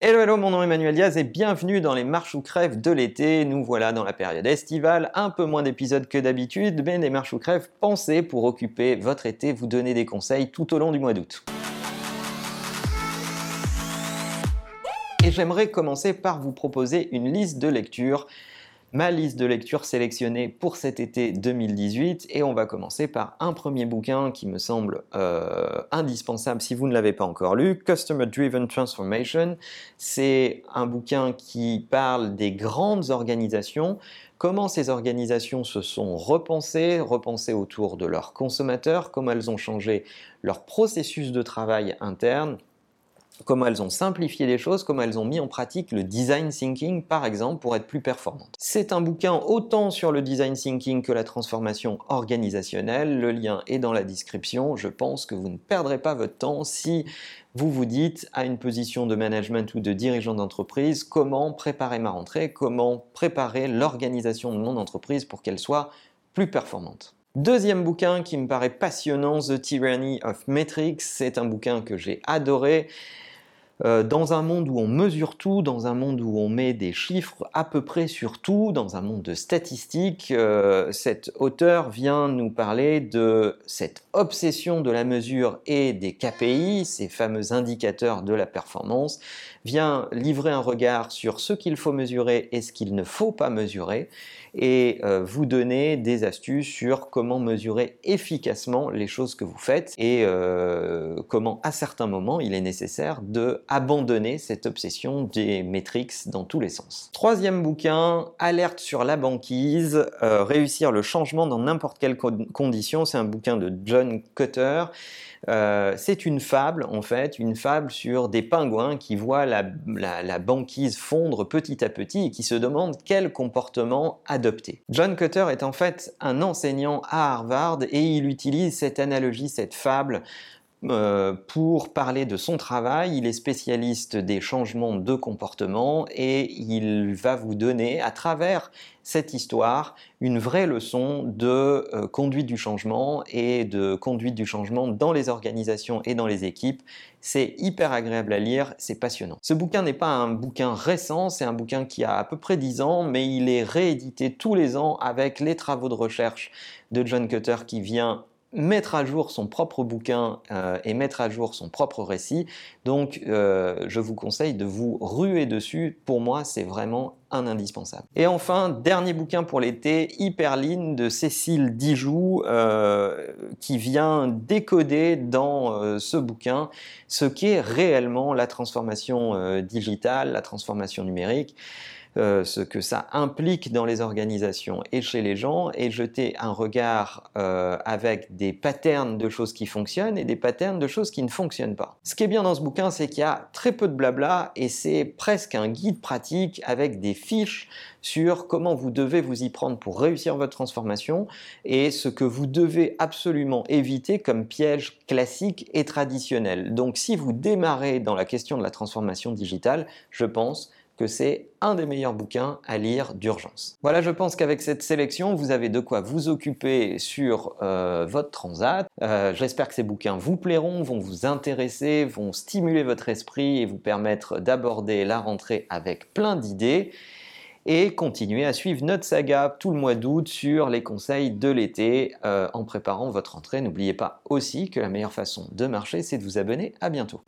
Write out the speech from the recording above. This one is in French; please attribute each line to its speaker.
Speaker 1: Hello, hello, mon nom est Emmanuel Diaz et bienvenue dans les marches ou crèves de l'été. Nous voilà dans la période estivale, un peu moins d'épisodes que d'habitude, mais des marches ou crèves pensées pour occuper votre été, vous donner des conseils tout au long du mois d'août. Et j'aimerais commencer par vous proposer une liste de lectures ma liste de lectures sélectionnées pour cet été 2018 et on va commencer par un premier bouquin qui me semble euh, indispensable si vous ne l'avez pas encore lu, Customer Driven Transformation. C'est un bouquin qui parle des grandes organisations, comment ces organisations se sont repensées, repensées autour de leurs consommateurs, comment elles ont changé leur processus de travail interne comment elles ont simplifié les choses, comment elles ont mis en pratique le design thinking, par exemple, pour être plus performantes. C'est un bouquin autant sur le design thinking que la transformation organisationnelle. Le lien est dans la description. Je pense que vous ne perdrez pas votre temps si vous vous dites à une position de management ou de dirigeant d'entreprise comment préparer ma rentrée, comment préparer l'organisation de mon entreprise pour qu'elle soit plus performante. Deuxième bouquin qui me paraît passionnant, The Tyranny of Metrics, c'est un bouquin que j'ai adoré. Euh, dans un monde où on mesure tout, dans un monde où on met des chiffres à peu près sur tout, dans un monde de statistiques, euh, cet auteur vient nous parler de cette obsession de la mesure et des KPI, ces fameux indicateurs de la performance, vient livrer un regard sur ce qu'il faut mesurer et ce qu'il ne faut pas mesurer, et euh, vous donner des astuces sur comment mesurer efficacement les choses que vous faites et comment à certains moments il est nécessaire de abandonner cette obsession des métriques dans tous les sens. Troisième bouquin, Alerte sur la banquise, euh, réussir le changement dans n'importe quelle condition. C'est un bouquin de John Cutter. Euh, c'est une fable, en fait, une fable sur des pingouins qui voient la, la, banquise fondre petit à petit et qui se demandent quel comportement adopter. John Cutter est en fait un enseignant à Harvard et il utilise cette analogie, cette fable euh, pour parler de son travail. Il est spécialiste des changements de comportement et il va vous donner à travers cette histoire une vraie leçon de euh, conduite du changement et de conduite du changement dans les organisations et dans les équipes. C'est hyper agréable à lire, c'est passionnant. Ce bouquin n'est pas un bouquin récent, c'est un bouquin qui a à peu près 10 ans, mais il est réédité tous les ans avec les travaux de recherche de John Cutter qui vient mettre à jour son propre bouquin euh, et mettre à jour son propre récit. Donc euh, je vous conseille de vous ruer dessus. Pour moi, c'est vraiment un indispensable. Et enfin, dernier bouquin pour l'été, Hyperline de Cécile Dijoux, euh, qui vient décoder dans ce bouquin ce qu'est réellement la transformation digitale, la transformation numérique. Euh, ce que ça implique dans les organisations et chez les gens, et jeter un regard euh, avec des patterns de choses qui fonctionnent et des patterns de choses qui ne fonctionnent pas. Ce qui est bien dans ce bouquin, c'est qu'il y a très peu de blabla et c'est presque un guide pratique avec des fiches sur comment vous devez vous y prendre pour réussir votre transformation et ce que vous devez absolument éviter comme piège classique et traditionnel. Donc si vous démarrez dans la question de la transformation digitale, je pense que c'est un des meilleurs bouquins à lire d'urgence. Voilà, je pense qu'avec cette sélection, vous avez de quoi vous occuper sur euh, votre transat. Euh, j'espère que ces bouquins vous plairont, vont vous intéresser, vont stimuler votre esprit et vous permettre d'aborder la rentrée avec plein d'idées et continuer à suivre notre saga tout le mois d'août sur les conseils de l'été euh, en préparant votre rentrée. N'oubliez pas aussi que la meilleure façon de marcher, c'est de vous abonner. À bientôt.